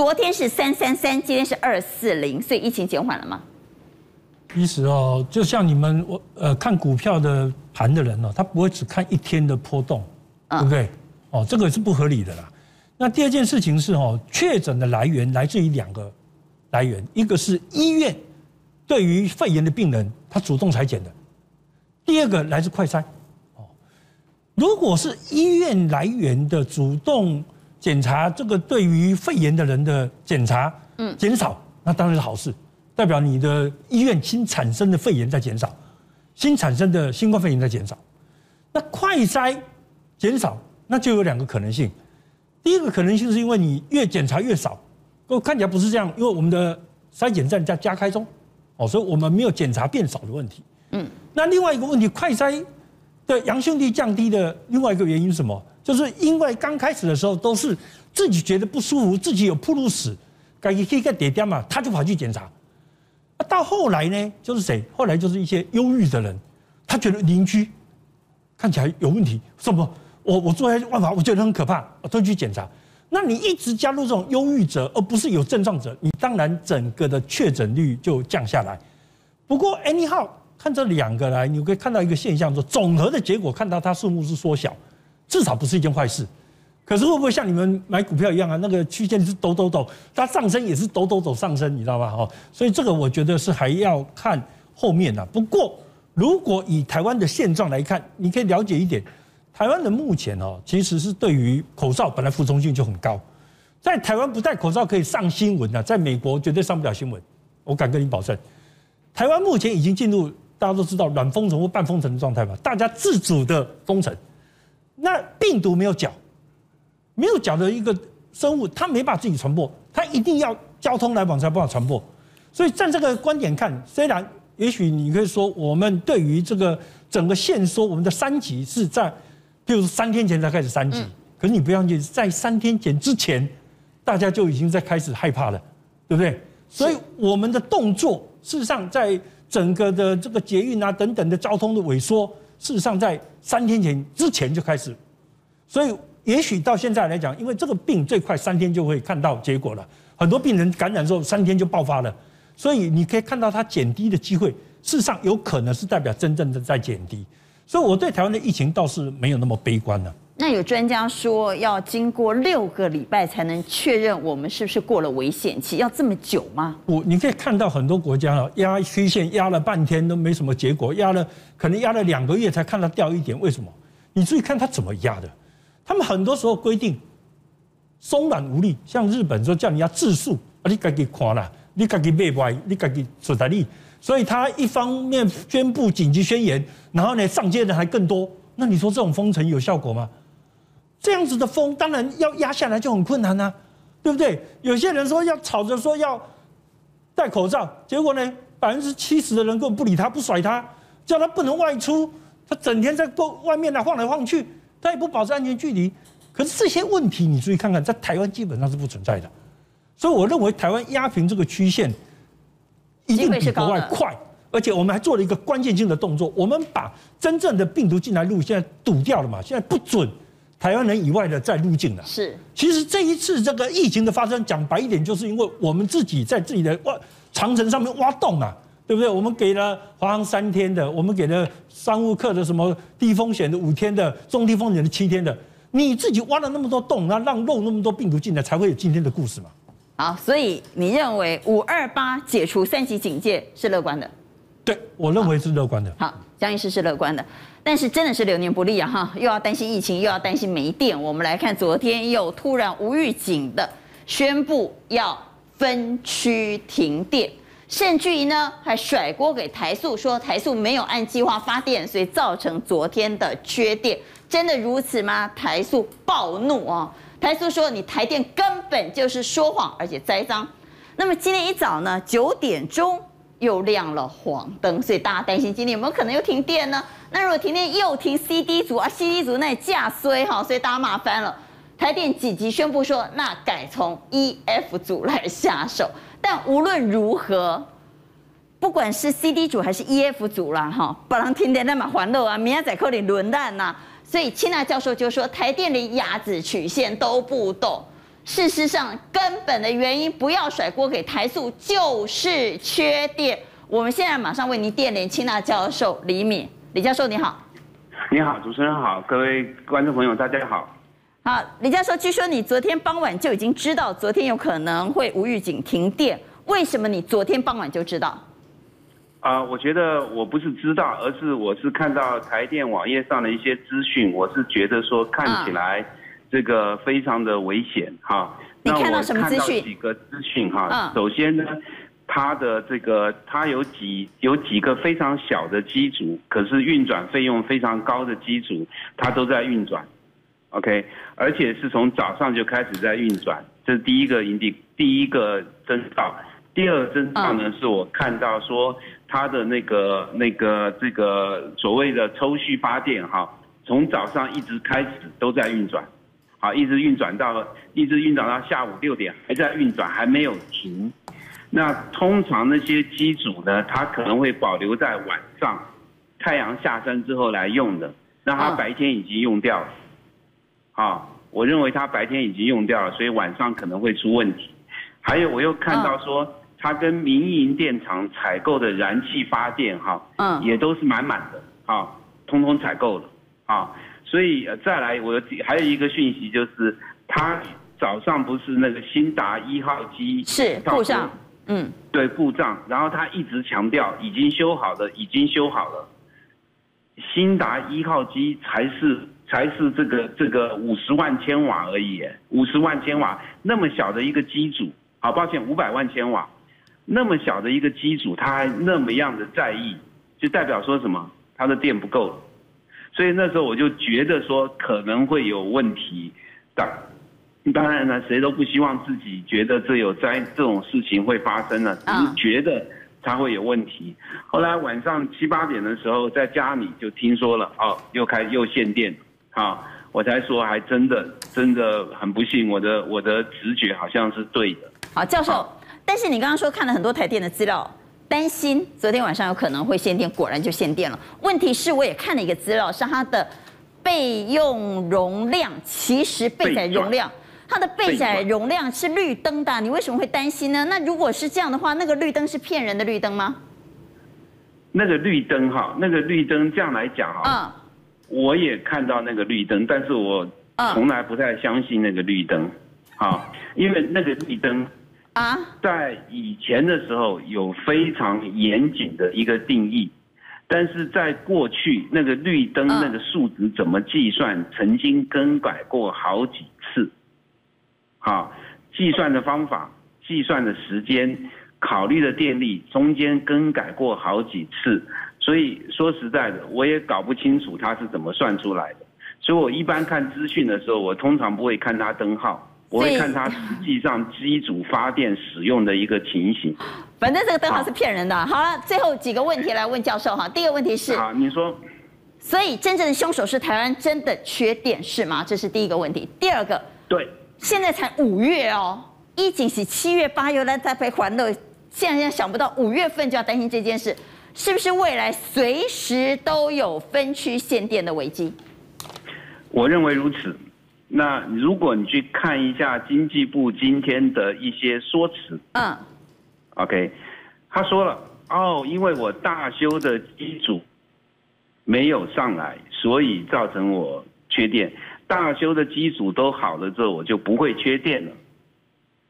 S1: 昨天是三三三，今天是二四零，所以疫情减缓了吗？
S10: 其实哦，就像你们我呃看股票的盘的人哦，他不会只看一天的波动，对不对？哦，这个是不合理的啦。那第二件事情是哦，确诊的来源来自于两个来源，一个是医院对于肺炎的病人，他主动裁剪的。第二个来自快筛，哦，如果是医院来源的主动检查，这个对于肺炎的人的检查，嗯，减少，那当然是好事，代表你的医院新产生的肺炎在减少，新产生的新冠肺炎在减少。那快筛减少，那就有两个可能性。第一个可能性是因为你越检查越少，我看起来不是这样，因为我们的筛检站在加开中，哦，所以我们没有检查变少的问题。嗯。那另外一个问题，快筛的阳性率降低的另外一个原因是什么？就是因为刚开始的时候都是自己觉得不舒服，自己有暴露史，该一个点点嘛，他就跑去检查。到后来呢，就是谁？后来就是一些忧郁的人，他觉得邻居看起来有问题，什么？我我做下去办法，我觉得很可怕，我都去检查。那你一直加入这种忧郁者，而不是有症状者，你当然整个的确诊率就降下来。不过 anyhow。看这两个来，你可以看到一个现象，说总和的结果看到它数目是缩小，至少不是一件坏事。可是会不会像你们买股票一样啊？那个区间是抖抖抖，它上升也是抖抖抖上升，你知道吧？哈，所以这个我觉得是还要看后面的。不过如果以台湾的现状来看，你可以了解一点，台湾的目前哦，其实是对于口罩本来服从性就很高，在台湾不戴口罩可以上新闻的，在美国绝对上不了新闻，我敢跟你保证。台湾目前已经进入。大家都知道软封城或半封城的状态嘛，大家自主的封城，那病毒没有脚，没有脚的一个生物，它没办法自己传播，它一定要交通来往才办法传播。所以站这个观点看，虽然也许你可以说，我们对于这个整个限缩，我们的三级是在，譬如三天前才开始三级，可是你不要忘记，在三天前之前，大家就已经在开始害怕了，对不对？所以我们的动作，事实上在。整个的这个捷运啊等等的交通的萎缩，事实上在三天前之前就开始，所以也许到现在来讲，因为这个病最快三天就会看到结果了，很多病人感染之后三天就爆发了，所以你可以看到它减低的机会，事实上有可能是代表真正的在减低，所以我对台湾的疫情倒是没有那么悲观了。
S1: 那有专家说，要经过六个礼拜才能确认我们是不是过了危险期，要这么久吗？
S10: 我你可以看到很多国家啊，压曲线压了半天都没什么结果，压了可能压了两个月才看到掉一点，为什么？你注意看他怎么压的，他们很多时候规定松软无力，像日本说叫你要自述啊，你自己看了，你自己背歪，你自己出在力，所以他一方面宣布紧急宣言，然后呢上街的还更多，那你说这种封城有效果吗？这样子的风当然要压下来就很困难啊，对不对？有些人说要吵着说要戴口罩，结果呢，百分之七十的人根本不理他，不甩他，叫他不能外出，他整天在外面来晃来晃去，他也不保持安全距离。可是这些问题你注意看看，在台湾基本上是不存在的，所以我认为台湾压平这个曲线一定比国外快，而且我们还做了一个关键性的动作，我们把真正的病毒进来路现在堵掉了嘛，现在不准。台湾人以外的再入境了。
S1: 是，
S10: 其实这一次这个疫情的发生，讲白一点，就是因为我们自己在自己的挖长城上面挖洞啊，对不对？我们给了华航三天的，我们给了商务客的什么低风险的五天的，中低风险的七天的，你自己挖了那么多洞，那让漏那么多病毒进来，才会有今天的故事嘛。
S1: 好，所以你认为五二八解除三级警戒是乐观的？
S10: 对，我认为是乐观的。
S1: 好，江医师是乐观的。但是真的是流年不利啊！哈，又要担心疫情，又要担心没电。我们来看，昨天又突然无预警的宣布要分区停电，甚至于呢还甩锅给台塑，说台塑没有按计划发电，所以造成昨天的缺电。真的如此吗？台塑暴怒啊！台塑说你台电根本就是说谎，而且栽赃。那么今天一早呢，九点钟又亮了黄灯，所以大家担心今天有没有可能又停电呢？那如果停电又停 C D 组啊，C D 组那也架衰哈，所以大家麻烦了。台电紧急宣布说，那改从 E F 组来下手。但无论如何，不管是 C D 组还是 E F 组啦，哈，不能停电那么欢乐啊，明天再扣你轮蛋呐。所以清娜教授就说，台电连鸭子曲线都不懂。事实上，根本的原因不要甩锅给台塑，就是缺电。我们现在马上为您电联清大教授李敏。李教授你好，
S13: 你好，主持人好，各位观众朋友大家好。
S1: 好，李教授，据说你昨天傍晚就已经知道昨天有可能会无预警停电，为什么你昨天傍晚就知道？
S13: 啊、呃，我觉得我不是知道，而是我是看到台电网页上的一些资讯，我是觉得说看起来这个非常的危险哈。
S1: 你看到什么资讯？
S13: 几个资讯哈。首先呢，它的这个它有几有几个非常小的机组，可是运转费用非常高的机组，它都在运转。OK，而且是从早上就开始在运转，这是第一个营地第一个征兆。第二个征兆呢，是我看到说它的那个那个这个所谓的抽蓄发电哈，从早上一直开始都在运转，好，一直运转到一直运转到下午六点还在运转，还没有停。那通常那些机组呢，它可能会保留在晚上太阳下山之后来用的，那它白天已经用掉了。好，我认为它白天已经用掉了，所以晚上可能会出问题。还有，我又看到说。它跟民营电厂采购的燃气发电，哈，嗯，也都是满满的，啊，通通采购了，啊，所以再来，我还有一个讯息就是，他早上不是那个新达一号机
S1: 是故障，嗯，
S13: 对，故障，然后他一直强调已经修好了，已经修好了，新达一号机才是才是这个这个五十万千瓦而已，五十万千瓦那么小的一个机组，好抱歉，五百万千瓦。那么小的一个机组，他还那么样的在意，就代表说什么？他的电不够了，所以那时候我就觉得说可能会有问题。当当然了，谁都不希望自己觉得这有灾这种事情会发生了，只是觉得它会有问题。后来晚上七八点的时候，在家里就听说了，哦，又开又限电，啊，我才说还真的真的很不幸，我的我的直觉好像是对的。
S1: 好，教授。但是你刚刚说看了很多台电的资料，担心昨天晚上有可能会限电，果然就限电了。问题是我也看了一个资料，是它的备用容量，其实备载容量，它的备载容量是绿灯的，你为什么会担心呢？那如果是这样的话，那个绿灯是骗人的绿灯吗？
S13: 那个绿灯哈，那个绿灯这样来讲哈，嗯，我也看到那个绿灯，但是我从来不太相信那个绿灯，好，因为那个绿灯。啊，在以前的时候有非常严谨的一个定义，但是在过去那个绿灯那个数值怎么计算，曾经更改过好几次。好，计算的方法、计算的时间、考虑的电力，中间更改过好几次，所以说实在的，我也搞不清楚它是怎么算出来的。所以我一般看资讯的时候，我通常不会看它灯号。我会看它实际上机组发电使用的一个情形。[laughs]
S1: 反正这个灯号是骗人的。好了，最后几个问题来问教授哈。第一个问题是，
S13: 好，你说。
S1: 所以真正的凶手是台湾真的缺电是吗？这是第一个问题。第二个，
S13: 对，
S1: 现在才五月哦，一景是七月八月来再被欢乐，现在想不到五月份就要担心这件事，是不是未来随时都有分区限电的危机？
S13: 我认为如此。那如果你去看一下经济部今天的一些说辞，嗯，OK，他说了，哦，因为我大修的机组没有上来，所以造成我缺电。大修的机组都好了之后，我就不会缺电了。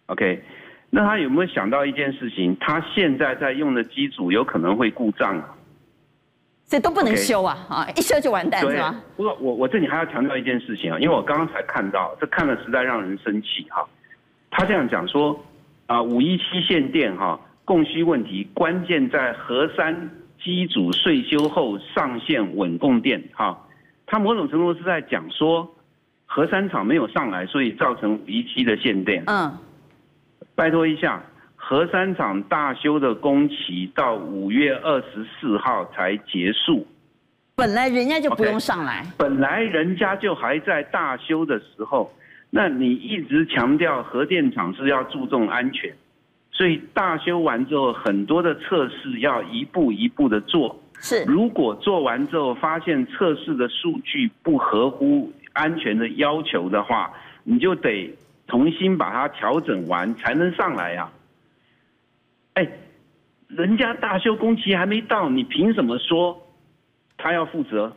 S13: OK，那他有没有想到一件事情？他现在在用的机组有可能会故障啊。
S1: 这都不能修啊！啊，Okay. 一修就完蛋是吗？
S13: 不过我我这里还要强调一件事情啊，因为我刚刚才看到，这看了实在让人生气哈。他这样讲说，啊，五一七限电哈，供需问题关键在核三机组税修后上线稳供电哈。他某种程度是在讲说，核三厂没有上来，所以造成五一七的限电。嗯，拜托一下。核三厂大修的工期到五月二十四号才结束，
S1: 本来人家就不用上来，
S13: 本来人家就还在大修的时候，那你一直强调核电厂是要注重安全，所以大修完之后，很多的测试要一步一步的做。
S1: 是，
S13: 如果做完之后发现测试的数据不合乎安全的要求的话，你就得重新把它调整完才能上来呀。哎，人家大修工期还没到，你凭什么说他要负责？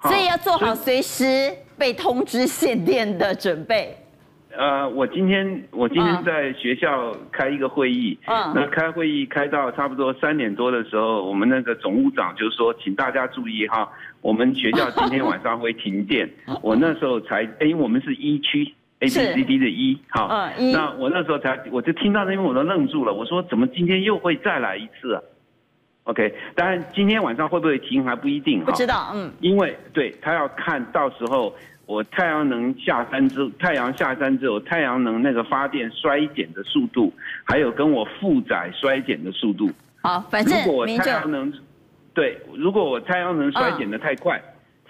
S1: 所以要做好随时被通知限电的准备。
S13: 呃，我今天我今天在学校开一个会议，嗯，那开会议开到差不多三点多的时候，我们那个总务长就说，请大家注意哈，我们学校今天晚上会停电。我那时候才，因为我们是一区，A B C D 的一，好，嗯，那我那时候才，我就听到那边我都愣住了，我说怎么今天又会再来一次啊？OK，当然今天晚上会不会停还不一定，
S1: 不知道，嗯，
S13: 因为对他要看到时候。我太阳能下山之太阳下山之后，太阳能那个发电衰减的速度，还有跟我负载衰减的速度。
S1: 好，反正
S13: 如果我太阳能，对，如果我太阳能衰减的太快，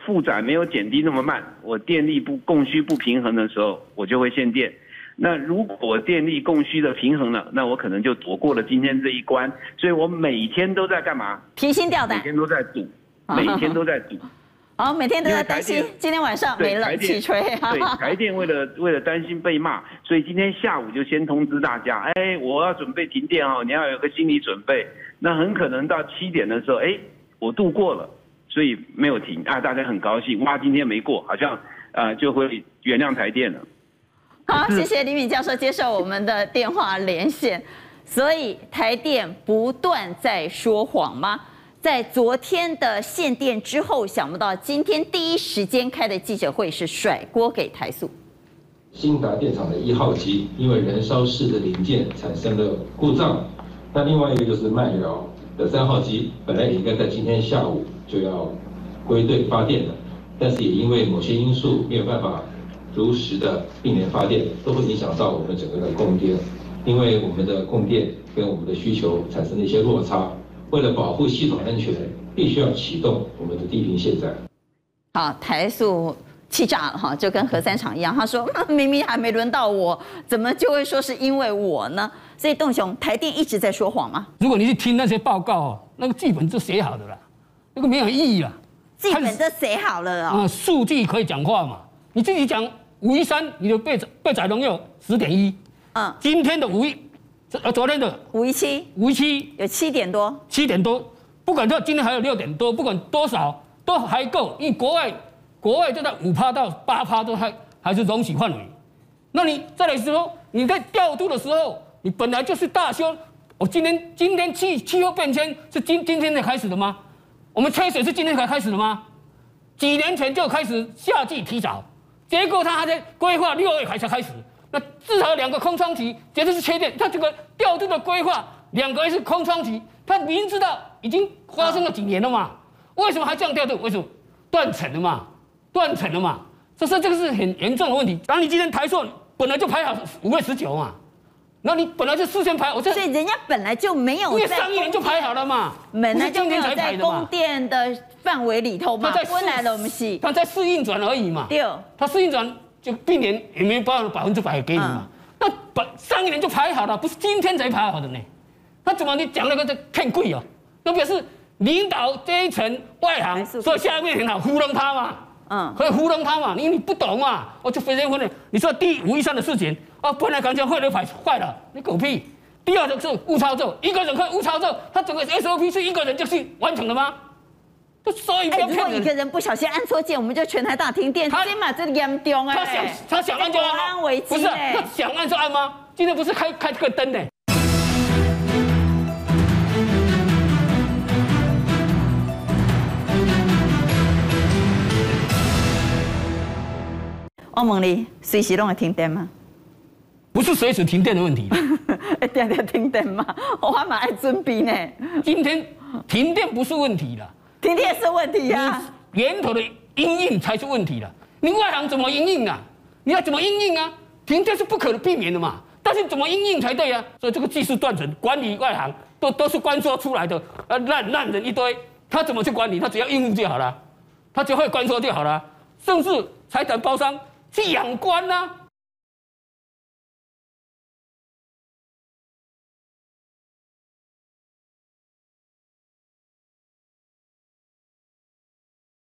S13: 负载没有减低那么慢，我电力不供需不平衡的时候，我就会限电。那如果电力供需的平衡了，那我可能就躲过了今天这一关。所以我每天都在干嘛？
S1: 提心吊胆。
S13: 每天都在赌，每天都在赌。
S1: 好，[laughs] 每天都在担心今天晚上没冷气吹。
S13: 对，台电为了为了担心被骂，所以今天下午就先通知大家，哎，我要准备停电哦，你要有个心理准备。那很可能到七点的时候，哎，我度过了，所以没有停啊，大家很高兴，哇，今天没过，好像呃就会原谅台电了。
S1: 好，谢谢李敏教授接受我们的电话连线。所以台电不断在说谎吗？在昨天的限电之后，想不到今天第一时间开的记者会是甩锅给台塑。
S14: 新达电厂的一号机因为燃烧室的零件产生了故障，那另外一个就是麦寮的三号机，本来也应该在今天下午就要归队发电的，但是也因为某些因素没有办法如实的并联发电，都会影响到我们整个的供电，因为我们的供电跟我们的需求产生了一些落差。为了保护系统安全，必须要启动我们的地平线站。
S1: 好，台塑气炸了哈，就跟核三厂一样。他说明明还没轮到我，怎么就会说是因为我呢？所以栋雄，台电一直在说谎吗？
S15: 如果你去听那些报告哦，那个剧本就写好的啦，那个没有意义啊。
S1: 剧本都写好了哦。
S15: 嗯，数据可以讲话嘛？你自己讲五一三，你的备备载容有十点一。嗯，今天的五一。呃，昨天的
S1: 五一七，
S15: 五一七
S1: 有七点多，
S15: 七点多，不管到今天还有六点多，不管多少都还够，因为国外国外就在五趴到八趴都还还是容许范围。那你再来说，你在调度的时候，你本来就是大修，我今天今天气气候变迁是今今天才开始的吗？我们缺水是今天才开始的吗？几年前就开始夏季提早，结果他还在规划六月还才开始。那至少两个空窗期，绝对是缺电。他这个调度的规划，两个是空窗期，他明知道已经发生了几年了嘛，为什么还这样调度？为什么断层了嘛？断层了嘛？这是这个是很严重的问题。然后你今天台塑本来就排好五月十九嘛，那你本来就事先排，我这
S1: 所以人家本来就没有，
S15: 因为上一年就排好了嘛，
S1: 本来就没有在供电的范围里头嘛，温来了我们洗，
S15: 他在试运转而已嘛，
S1: 对，
S15: 他试运转。就避免也没有办法百分之百给你嘛，那本上一年就排好了，不是今天才排好的呢。那怎么你讲那个在骗贵哦？那表示领导这一层外行，所以下面很好糊弄他嘛，嗯，可以糊弄他嘛，因为你不懂嘛，我就非常混乱。你说第五以上的事情，啊，本来刚才汇流排坏了，你狗屁。第二个是误操作，一个人可以误操作，他整个 SOP 是一个人就去完成了吗？所以不要骗人。
S1: 如果一个人不小心按错键，我们就全台大停电。他先把这严重哎。
S15: 他想他想按就按吗？不是，他想按就按吗？今天不是开开这个灯呢？
S1: 我问你，随时都会停电吗？
S15: 不是随时停电的问题。
S1: 哎，天天停电吗？我还蛮爱准备呢。
S15: 今天停电不是问题了。
S1: 停电是问题啊，
S15: 源头的阴应才是问题了。你外行怎么阴应啊？你要怎么阴应啊？停电是不可避免的嘛，但是怎么阴应才对啊？所以这个技术断层管理外行都都是关说出来的，呃烂烂人一堆，他怎么去管理？他只要应付就好了，他只会关说就好了，甚至财产包商去养官啊。